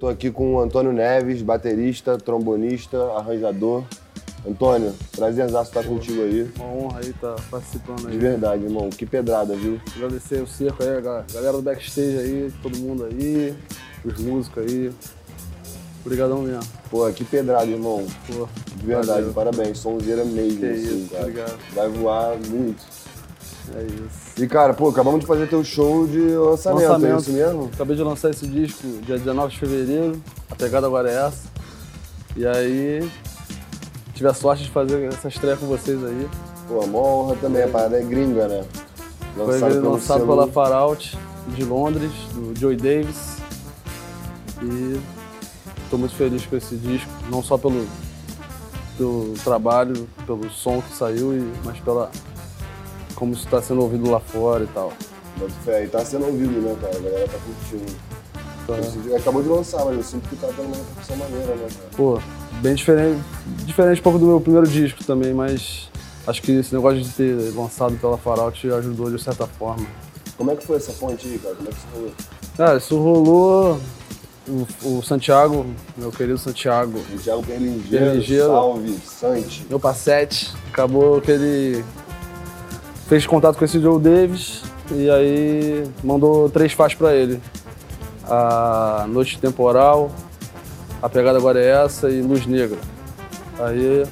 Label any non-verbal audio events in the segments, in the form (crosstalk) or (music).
Tô aqui com o Antônio Neves, baterista, trombonista, arranjador. Antônio, prazerzaço estar contigo aí. Uma honra aí estar participando De aí. verdade, irmão. Que pedrada, viu? Agradecer o circo aí, a ga- galera do backstage aí, todo mundo aí, os músicos aí. Obrigadão mesmo. Pô, que pedrada, irmão. Pô, De verdade, valeu. parabéns. Sonzeira mesmo, Que assim, isso, cara. obrigado. Vai voar muito. É isso. E, cara, pô, acabamos de fazer teu show de lançamento, é Lançamento. isso mesmo? Acabei de lançar esse disco dia 19 de fevereiro. A pegada agora é essa. E aí, tive a sorte de fazer essa estreia com vocês aí. Pô, uma honra também. A parada é gringa, né? Foi pelo lançado selo- pela Far Out de Londres, do Joey Davis. E estou muito feliz com esse disco, não só pelo, pelo trabalho, pelo som que saiu, mas pela como isso está sendo ouvido lá fora e tal. Bota fé. E tá sendo ouvido, né, cara? A galera tá curtindo. Esse- Acabou de lançar, mas eu sinto que tá tendo uma repercussão maneira, né, cara? pô, bem diferente, diferente um pouco do meu primeiro disco também, mas acho que esse negócio de ter lançado pela Far Out ajudou de certa forma. Como é que foi essa ponte aí, cara? Como é que isso rolou? Cara, isso rolou. O, o Santiago, meu querido Santiago, O Thiago Perlingeiro, Perlingeiro. salve, Sante. meu passete. Acabou que ele fez contato com esse Joe Davis e aí mandou três faixas pra ele. A Noite Temporal, A Pegada Agora é Essa e Luz Negra. Aí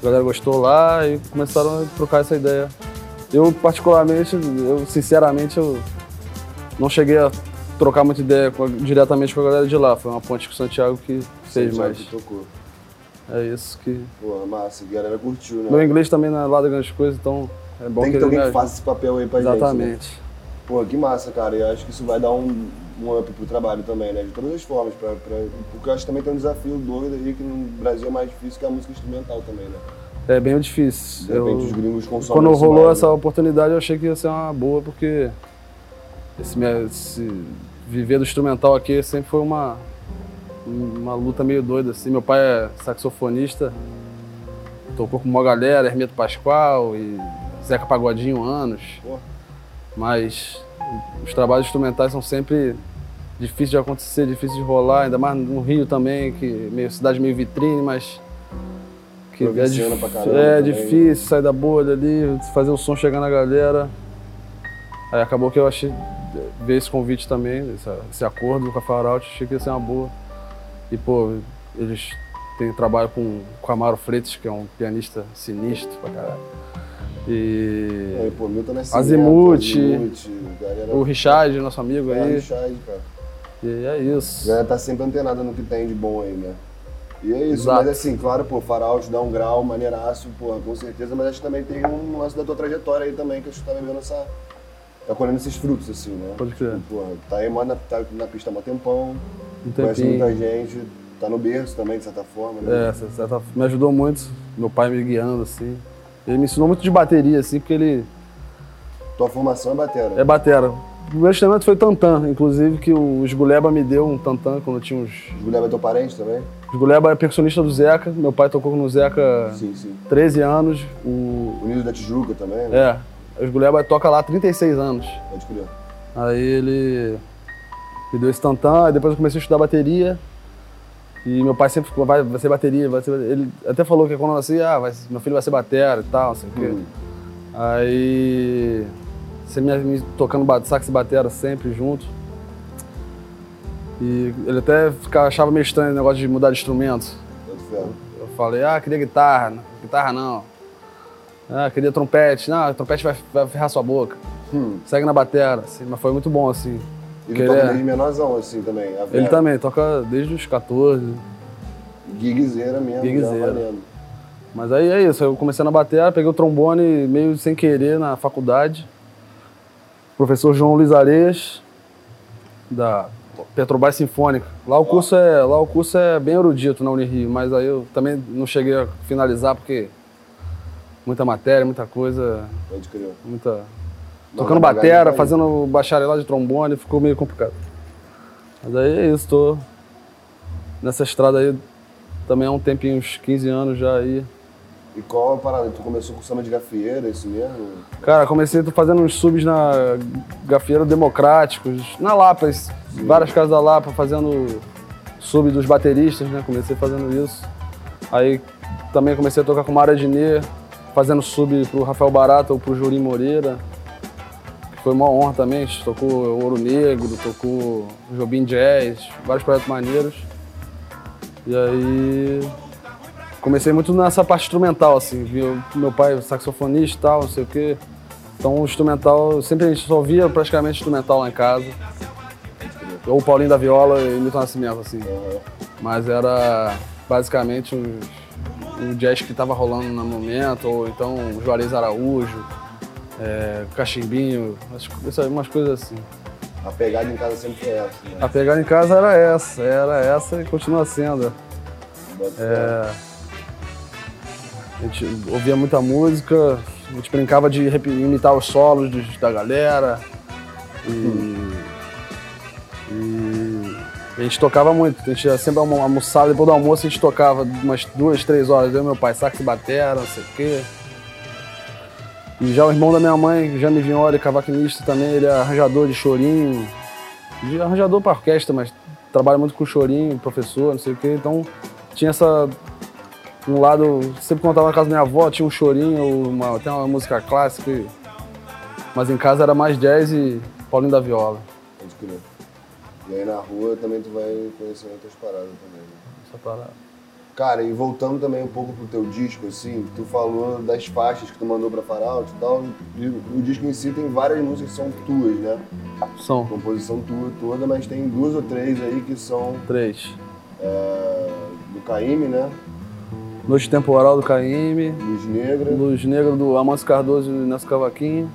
a galera gostou lá e começaram a trocar essa ideia. Eu particularmente, eu sinceramente, eu não cheguei a trocar muita ideia com a- diretamente com a galera de lá. Foi uma ponte com o Santiago que fez Santiago mais. que tocou. É isso que Pô, massa, a galera curtiu, né? meu inglês também não é lá das grandes coisas, então é bom Tem que ter alguém que faça esse papel aí pra gente. né? Exatamente. Pô, que massa, cara. E eu acho que isso vai dar um, um up pro trabalho também, né? De todas as formas. Pra, pra- porque eu acho que também tem um desafio doido aí que no Brasil é mais difícil, que a música instrumental também, né? É bem difícil. De repente Eu- os gringos consomem quando rolou mais, essa né? oportunidade, eu achei que ia ser uma boa, porque esse, esse viver do instrumental aqui sempre foi uma, uma luta meio doida. Assim. Meu pai é saxofonista, tocou com uma galera, Hermeto Pascoal e Zeca Pagodinho anos. Pô. Mas os trabalhos instrumentais são sempre difíceis de acontecer, difíceis de rolar, ainda mais no Rio também, que meio cidade meio vitrine, mas que é, Provinciana pra caramba é também, difícil sair da bolha ali, fazer o som chegar na galera. Aí acabou que eu achei ver esse convite também, esse, esse acordo com a Far Out, achei que ia ser uma boa. E pô, eles têm trabalho com com o Amaro Freitas, que é um pianista sinistro pra caralho. E Aí, pô, Milton Nascimento, Azimuth, Azimuth, galera... o Richard, nosso amigo É, aí. Richard, cara. E é A isso. galera tá sempre antenada no que tem de bom aí, né? E é isso, Exato. mas assim, claro, pô, Faraut dá um grau, maneiraço, pô, com certeza, mas acho que também tem um lance da tua trajetória aí também, que acho que tá vendo essa. tá colhendo esses frutos, assim, né? Pode crer. Tipo, Pô, tá aí, mano, tá na pista há um tempão, Um conhece muita gente, tá no berço também, de certa forma, né? É, essa- me ajudou muito, meu pai me guiando, assim. Ele me ensinou muito de bateria, assim, porque ele Tua formação é batera. é batera. O primeiro instrumento foi tantã, inclusive, que o Esguleba me deu um tantã quando eu tinha uns... Mulher é teu parente também? Esguleba é percussionista do Zeca, meu pai tocou no Zeca Sim, sim. 13 anos. O... Unido da Tijuca também, né? É, o Esguleba toca lá há 36 anos. Pode crer. Aí ele me deu esse tantã, aí depois eu comecei a estudar bateria. E meu pai sempre ficou, vai, vai ser bateria, vai ser bateria. Ele até falou que quando eu nasci, ah, vai- meu filho vai ser batera e tal, não sei o quê. Hum. Aí você me, me tocando sax e batera sempre junto. E ele até ficava, achava meio estranho o negócio de mudar de instrumento. Pode fé. Eu falei, ah, queria guitarra. Guitarra não. Ah, queria trompete. Não, trompete vai, vai ferrar sua boca. Hum. Segue na batera, assim, mas foi muito bom, assim. Ele toca é- desde menorzão, assim, também. Ele também toca desde os 14. Giguezeira mesmo, Giguezeira. já valendo. Mas aí é isso, eu comecei na bateria, peguei o trombone meio sem querer na faculdade. Professor João Luiz Areias, da Petrobras Sinfônica. Lá o curso é, lá o curso é bem erudito na Unirio, mas aí eu também não cheguei a finalizar porque muita matéria, muita coisa, Pode crer. muita tocando batera, fazendo bacharelado de trombone, ficou meio complicado. Mas aí é isso, tô nessa estrada aí também há um tempinho, uns 15 anos já aí. E qual a parada? Tu começou com samba de gafieira, é isso mesmo? Cara, comecei fazendo uns subs na Gafieira Democráticos, na Lapa, es- várias casas da Lapa, fazendo sub dos bateristas, né? Comecei fazendo isso. Aí também comecei a tocar com Mara Dinê, fazendo sub pro Rafael Barata ou pro Jurim Moreira. Foi uma honra também, a gente tocou Ouro Negro, tocou Jobim Jazz, vários projetos maneiros. E aí comecei muito nessa parte instrumental, assim, vi meu pai saxofonista e tal, não sei o quê. Então o instrumental, sempre a gente só via praticamente instrumental lá em casa. Ou o Paulinho da Viola e Milton Nascimento, assim. Mas era basicamente o jazz que estava rolando no momento, ou então o Juarez Araújo, é, Cachimbinho, umas, coisas assim. A pegada em casa sempre foi essa, né? A pegada em casa era essa, era essa e continua sendo. É, a gente ouvia muita música, a gente brincava de imitar os solos da galera. E, e a gente tocava muito. A gente ia sempre almo- almoçar, depois do almoço a gente tocava umas duas, três horas. Eu e meu pai, sax e batera, não sei o quê. E já o irmão da minha mãe, Jaime Vignoli, cavaquinista também, ele é arranjador de chorinho. De arranjador para orquestra, mas trabalha muito com chorinho, professor, não sei o quê. Então tinha essa um lado, sempre quando eu tava na casa da minha avó, tinha um chorinho, uma, tem uma música clássica. e- Mas em casa era mais jazz e Paulinho da Viola. Pode crer. E aí na rua também tu vai conhecendo outras paradas também, né? Essa parada. Cara, e voltando também um pouco pro teu disco, assim, tu falou das faixas que tu mandou pra Faraut e tal, e o disco em si tem várias músicas que são tuas, né? São Composição tua toda, mas tem duas ou três aí que são três. é, do Caíme, né? Noite Temporal do Caíme, Luz Negra. Luz Negra do Amâncio Cardoso e Nelson Cavaquinho.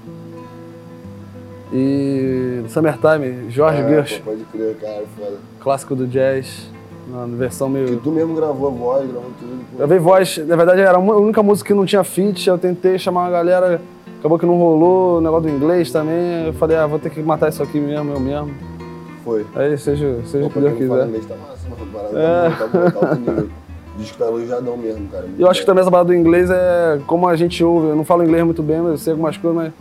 E Summertime, Jorge É, Gersh, Pode crer, cara, foda. clássico do jazz, na versão Que meio. tu mesmo gravou a voz, gravou tudo. pô. Gravei voz, na verdade era a única música que não tinha feat, eu tentei chamar uma galera, acabou que não rolou, o negócio do inglês também, eu falei, ah, vou ter que matar isso aqui mesmo, eu mesmo. Foi. Aí seja, seja o que Deus quiser. inglês tá massa, a Parada É. tá tá tá alto nível. Disco tá elogiadão mesmo, cara. Eu acho que também essa parada do inglês é como a gente ouve. Eu não falo inglês muito bem, mas eu sei algumas coisas, mas.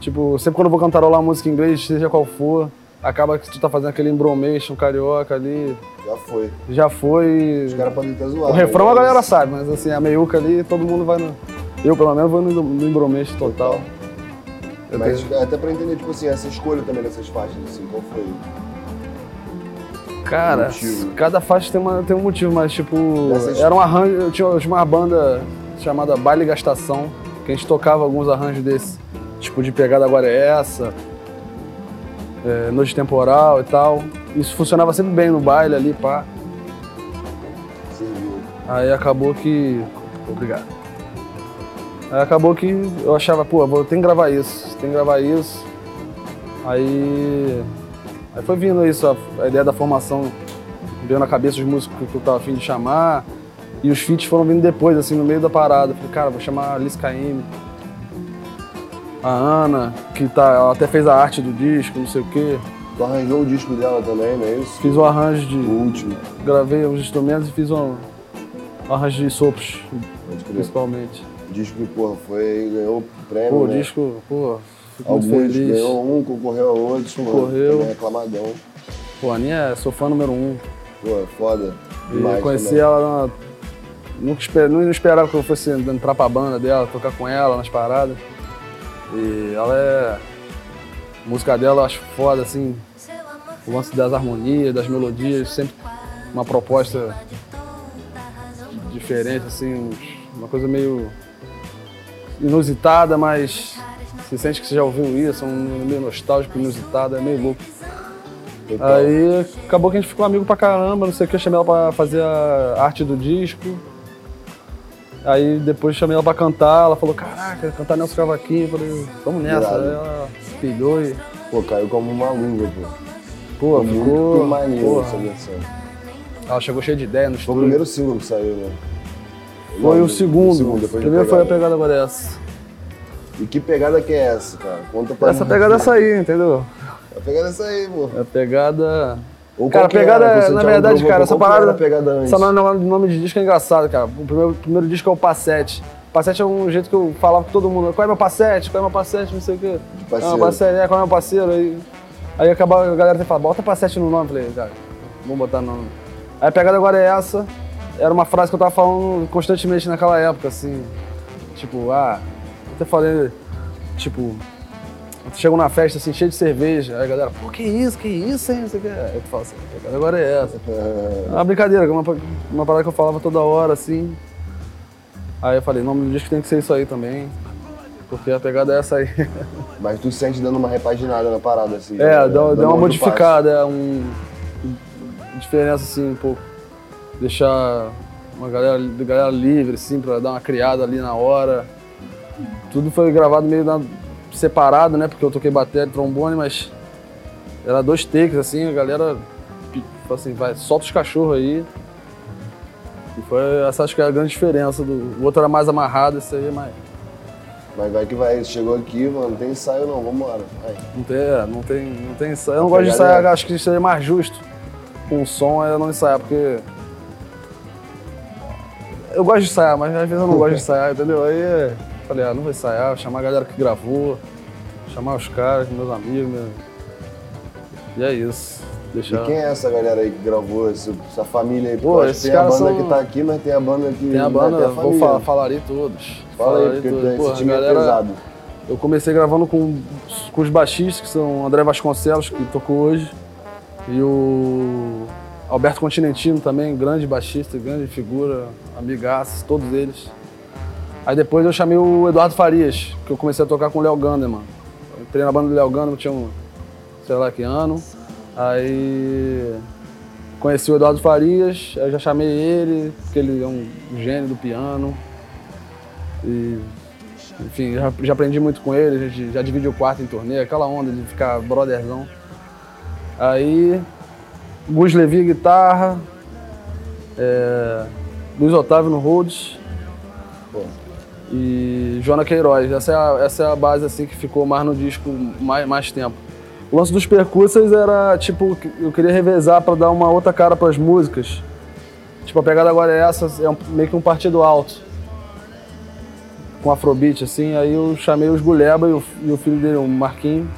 Tipo, sempre quando eu vou cantarolar uma música em inglês, seja qual for, acaba que tu tá fazendo aquele embromation carioca ali. Já foi. Já foi. Os caras podem até zoar. O refrão né? a galera sabe, mas assim, a meiuca ali, todo mundo vai no. Eu, pelo menos, vou no, no embromation total. Eu Mas tenho- até pra entender, tipo assim, essa escolha também dessas faixas, assim, qual foi? Cara, cada faixa tem, uma, tem um motivo, mas tipo. Dessas- Era um arranjo. Eu tinha, eu tinha uma banda chamada Baile Gastação, que a gente tocava alguns arranjos desse. Tipo, de pegada agora é essa. É, noite temporal e tal. Isso funcionava sempre bem no baile ali, pá. Aí acabou que. Obrigado. Aí acabou que eu achava, pô, ter que gravar isso, tem que gravar isso. Aí. Aí foi vindo isso, a, a ideia da formação veio na cabeça os músicos que eu tava afim de chamar. E os feats foram vindo depois, assim, no meio da parada. Falei, cara, vou chamar a Alice Caymmi. A Ana, que tá, ela até fez a arte do disco, não sei o quê. Tu arranjou o disco dela também, não é isso? Fiz o arranjo de. O último. Gravei os instrumentos e fiz um, um arranjo de sopros, principalmente. O disco que, porra, foi, ganhou o prêmio, Pô, o né? disco, pô, fico muito Alguns feliz. ganhou um, concorreu a outros, Concorreu. Mano, é aclamadão. Pô, a Aninha é sou fã número um. Pô, é foda. E Demais conheci também. ela, na- nunca esper, não esperava que eu fosse entrar pra banda dela, tocar com ela nas paradas. E ela é. A música dela eu acho foda, assim, o lance das harmonias, das melodias, sempre uma proposta diferente, assim, uma coisa meio inusitada, mas você sente que você já ouviu isso, é um meio nostálgico, inusitado, é meio louco. Total. Aí acabou que a gente ficou amigo pra caramba, não sei o que, eu chamei ela pra fazer a arte do disco. Aí depois chamei ela pra cantar, ela falou, caraca, cantar Nelson Cavaquinho, eu falei, vamos nessa. Irado. Aí ela pilhou e, Pô, caiu como uma luva, pô. pô, Muito ficou. maneiro porra. essa versão. Ela chegou cheia de ideia no Foi o estúdio. primeiro single que saiu, né? Foi o segundo. segundo, depois de Primeiro foi a Pegada. agora essa. E que pegada que é essa, cara? Conta pra Essa mim. pegada é essa aí, entendeu? A pegada é essa aí, pô. É a pegada. Ou Cara, que pegada? Você na verdade, cara, essa era parada. pegada? Essa nome, nome de disco é engraçado, cara. O primeiro, primeiro disco é o Passete. Passete é um jeito que eu falava com todo mundo. Qual é meu Passete? Qual é meu Passete? Não sei o quê. parceiro. É, meu Passete, é, qual é meu parceiro? Aí, aí acabava a galera falado, bota Passete no nome. Falei, cara, vamos botar nome. Aí a pegada agora é essa. Era uma frase que eu tava falando constantemente naquela época, assim. Tipo, ah, até falei, tipo, chegam na festa assim, cheio de cerveja, aí a galera, pô, que isso, que isso, hein? Você quer? Aí tu fala assim, a pegada agora é essa. É uma brincadeira, uma, uma parada que eu falava toda hora, assim. Aí eu falei, nome do disco tem que ser isso aí também. Porque a pegada é essa aí. (laughs) Mas tu sente dando uma repaginada na parada, assim. É, né? deu, deu uma modificada, é um. Diferença assim um pouco. Deixar uma galera, galera livre, assim, pra dar uma criada ali na hora. Tudo foi gravado meio na, separado, né? Porque eu toquei bateria e trombone, mas era dois takes, assim, a galera assim, vai, solta os cachorros aí. E foi essa acho que é a grande diferença. Do, o outro era mais amarrado, esse aí é mais. Mas vai que vai, chegou aqui, mano, não tem ensaio não, vambora. Vai. Não tem, é, não tem, não tem ensaio. Eu não gosto de ensaiar, é. acho que seria mais justo com o som é não ensaiar, porque. Eu gosto de ensaiar, mas às vezes eu não gosto de (laughs) ensaiar, entendeu? Aí falei, ah, não vou ensaiar, vou chamar a galera que gravou, chamar os caras, meus amigos, meu... e é isso. Deixar... E quem é essa galera aí que gravou, essa, essa família aí? Pô, esses tem a banda são... que tá aqui, mas tem a banda que. Tem a banda, a vou falar, falarei todos. Fala aí, porque todos. Pô, esse time é galera, é pesado. Eu comecei gravando com, com os baixistas, que são André Vasconcelos, que tocou hoje, e o Alberto Continentino também, grande baixista, grande figura, amigaço, todos eles. Aí depois eu chamei o Eduardo Farias, que eu comecei a tocar com o Léo Ganderman. entrei na banda do Léo Ganderman, tinha um, sei lá que ano. Aí conheci o Eduardo Farias, aí já chamei ele, porque ele é um gênio do piano. E, enfim, já, já aprendi muito com ele, a gente já dividi o quarto em torneio, aquela onda de ficar brotherzão. Aí, Gus Levi guitarra, é, Luiz Otávio no Rhodes e Joana Queiroz. Essa é, a, essa é a base assim que ficou mais no disco mais, mais tempo. O lance dos percussas era tipo, eu queria revezar para dar uma outra cara para as músicas. Tipo, a pegada agora é essa, é um, meio que um partido alto. Com afrobeat, assim. Aí eu chamei os Guleba e o, e o filho dele, o Marquinho,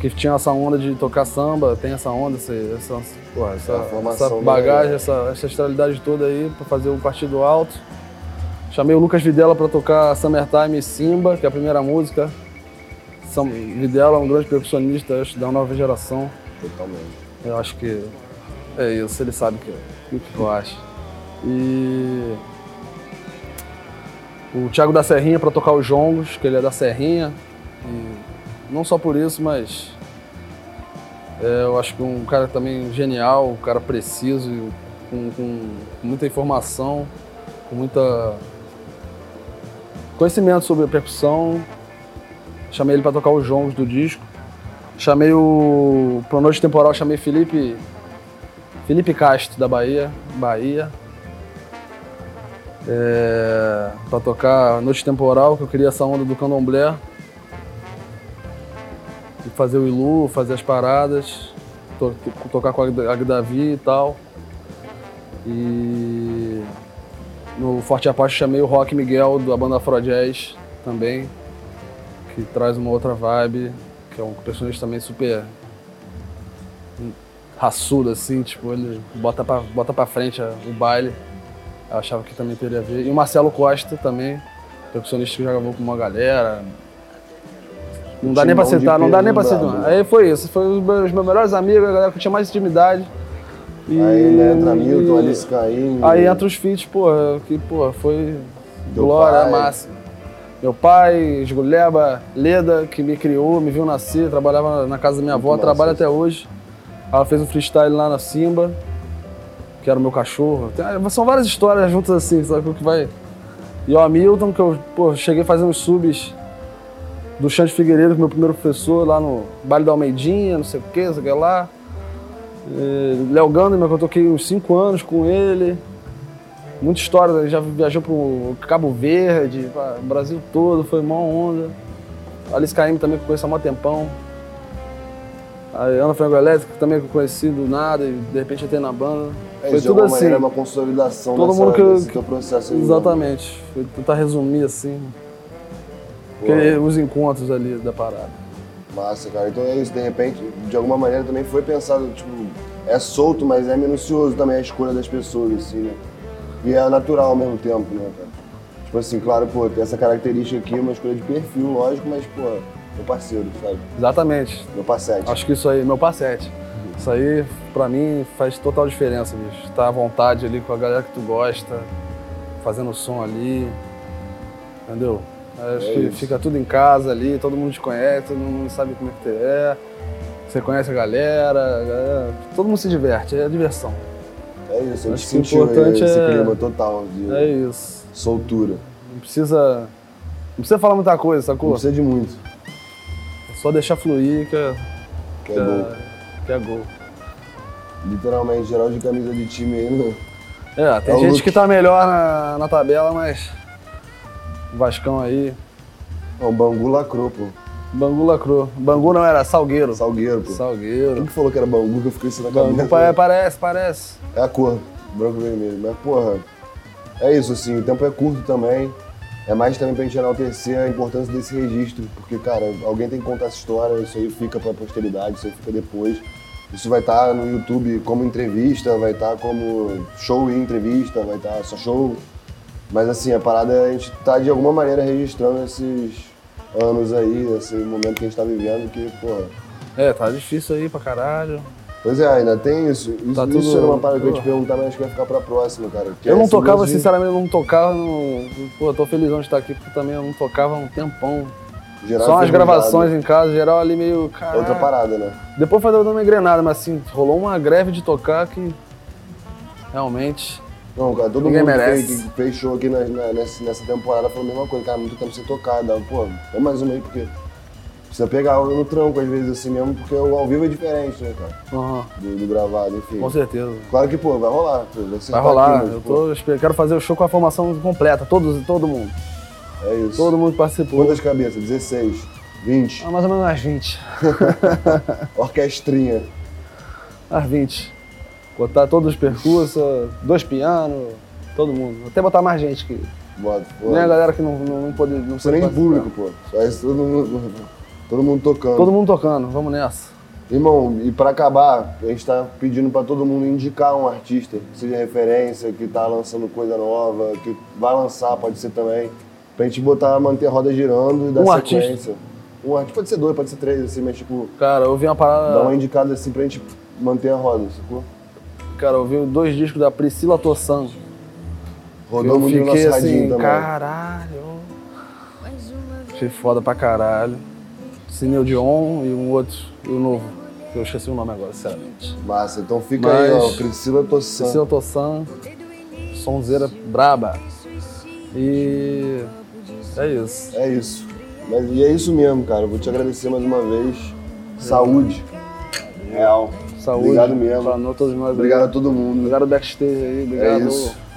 que tinha essa onda de tocar samba, tem essa onda, essa, essa, porra, essa, essa bagagem, essa, essa astralidade toda aí para fazer o partido alto. Chamei o Lucas Videla para tocar Summertime e Simba, que é a primeira música. São, Videla é um grande percussionista, acho, da nova geração. Totalmente. Eu acho que é isso, ele sabe que, o que eu acho. E o Thiago da Serrinha para tocar os jongos, que ele é da Serrinha. E não só por isso, mas é, eu acho que um cara também genial, um cara preciso, com, com muita informação, com muita conhecimento sobre a percussão, Chamei ele para tocar os jongos do disco. Chamei o. Pro Noite Temporal, chamei Felipe. Felipe Castro, da Bahia. Bahia. É, para tocar Noite Temporal, que eu queria essa onda do candomblé. E fazer o Ilu, fazer as paradas, to, tocar com a Agdavi e tal. E no Forte Apache chamei o Rock Miguel da banda Afro Jazz também que traz uma outra vibe, que é um personagem também super raçudo, assim, tipo, ele bota pra, bota pra frente o baile. Eu achava que também teria a ver. E o Marcelo Costa também, percussionista que já gravou com uma galera. Não dá nem pra citar, não dá nem pra citar. Aí foi isso, foi os meus, melhores amigos, a galera que tinha mais intimidade. E, aí né, entra Milton, Alice Caim. Aí entra os feats, porra, que, porra, foi glória máxima. Meu pai, Esguleba, Leda, que me criou, me viu nascer, trabalhava na casa da minha avó, trabalha até hoje. Ela fez um freestyle lá na Simba, que era o meu cachorro. São várias histórias juntas assim, sabe o que vai. E o Hamilton, que eu pô, cheguei fazendo subs do Chante Figueiredo, meu primeiro professor, lá no Baile da Almeidinha, não sei o que, sei o que lá. Léo Ganderman, que eu toquei uns 5 anos com ele muita história, ele já viajou pro Cabo Verde, o Brasil todo, foi mó onda. Alice Caim também que eu conheço há mó tempão. A Ana Frango Elétrica também que eu conheci do nada e de repente entrei na banda. É, foi tudo assim. uma consolidação todo mundo que, desse teu processo. Exatamente. Foi tentar resumir assim. os encontros ali da parada. Massa, cara. Então é isso, de repente, de alguma maneira também foi pensado, tipo, é solto, mas é minucioso também a escolha das pessoas, assim, né? E é natural ao mesmo tempo, né, cara? Tipo assim, claro, pô, tem essa característica aqui, uma escolha de perfil, lógico, mas, pô, meu parceiro, sabe? Exatamente. Meu parceiro. Acho que isso aí, meu passete. Isso aí, pra mim, faz total diferença, bicho. Estar à vontade ali com a galera que tu gosta, fazendo som ali, entendeu? Acho É que isso. fica tudo em casa ali, todo mundo te conhece, todo mundo sabe como é que tu é. Você conhece a galera, a galera- todo mundo se diverte, é diversão. É isso, gente Acho que o sentiu importante esse é- clima total de É isso. soltura. Não precisa. Não precisa falar muita coisa, Não sacou? precisa de muito, É só deixar fluir que é, que que é é, gol. que é gol. Literalmente, geral de camisa de time aí, né? É, tem É gente look. que tá melhor na, na tabela, mas. O Vascão aí. Não, o Bangu lacrou, pô. Bangu lacrou. Bangu não era Salgueiro. Salgueiro, pô. Quem Salgueiro. que falou que era Bangu que eu fiquei isso na Bangu cabeça? pa- parece, parece. É a cor, branco e vermelho. Mas, porra, é isso, assim, o tempo é curto também. É mais também pra gente enaltecer a importância desse registro, porque, cara, alguém tem que contar essa história, isso aí fica pra posteridade, isso aí fica depois. Isso vai estar no YouTube como entrevista, vai estar como show e entrevista, vai estar só show. Mas, assim, a parada é a gente tá, de alguma maneira, registrando esses anos aí, esse momento que a gente tá vivendo, que, porra, É, tá difícil aí pra caralho. Pois é, ainda tem isso. Isso, Tá isso tudo- era uma parada que eu ia te perguntar, mas acho que vai ficar pra próxima, cara. Eu é não esse tocava, de- sinceramente, eu não tocava. No... Pô, eu tô felizão de estar aqui, porque também eu não tocava há um tempão. geral Só umas enferrujado. gravações em casa, geral ali meio. É outra parada, né? Depois foi dando uma engrenada, mas assim, rolou uma greve de tocar que. Realmente. Não, cara, todo Ninguém mundo merece. fez, que fez show aqui na- na- nessa, nessa temporada falou a mesma coisa, cara, muito tempo sem tocar. Dá, pô, é mais uma aí, porque precisa pegar no tranco às vezes assim mesmo, porque o ao vivo é diferente, né, cara? aham, Do, do gravado, enfim. com certeza. Claro que, pô, vai rolar. Vai, rolar. Eu tô, quero fazer o show com a formação completa, todos, todo mundo. É isso. Todo mundo participou. Quantas cabeças? 16, 20, Ah, mais ou menos umas 20. (laughs) orquestrinha. Umas 20. Botar todos os percursos, dois pianos, todo mundo. Até botar mais gente que. Bota. Nem a galera que não, não, não pode. Não precisa nem público, pô. Só isso todo mundo, todo mundo tocando. Todo mundo tocando, vamos nessa. Irmão, e pra acabar, a gente tá pedindo pra todo mundo indicar um artista, que seja referência, que tá lançando coisa nova, que vai lançar, pode ser também, pra gente botar, manter a roda girando e dar Um sequência. Um artista, pode ser dois, pode ser três, assim, mas tipo, Cara, eu vi uma dar uma parada. indicada assim pra gente manter a roda, sacou? Cara, eu vi dois discos da Priscila Tossan. Rodou eu fiquei assim, também. caralho. Achei foda pra caralho. Cineu Dion e um outro, e o novo. que Eu esqueci o nome agora, sinceramente. Massa, então fica Mas- aí, ó, Priscila Tossan. Priscila Tossan, sonzeira braba. E é isso. É isso. Mas, e é isso mesmo, cara. Eu vou te agradecer mais uma vez. Saúde. Real. Saúde. Obrigado mesmo. Pra todos nós. Obrigado a todo mundo. Obrigado backstage aí, obrigado É isso.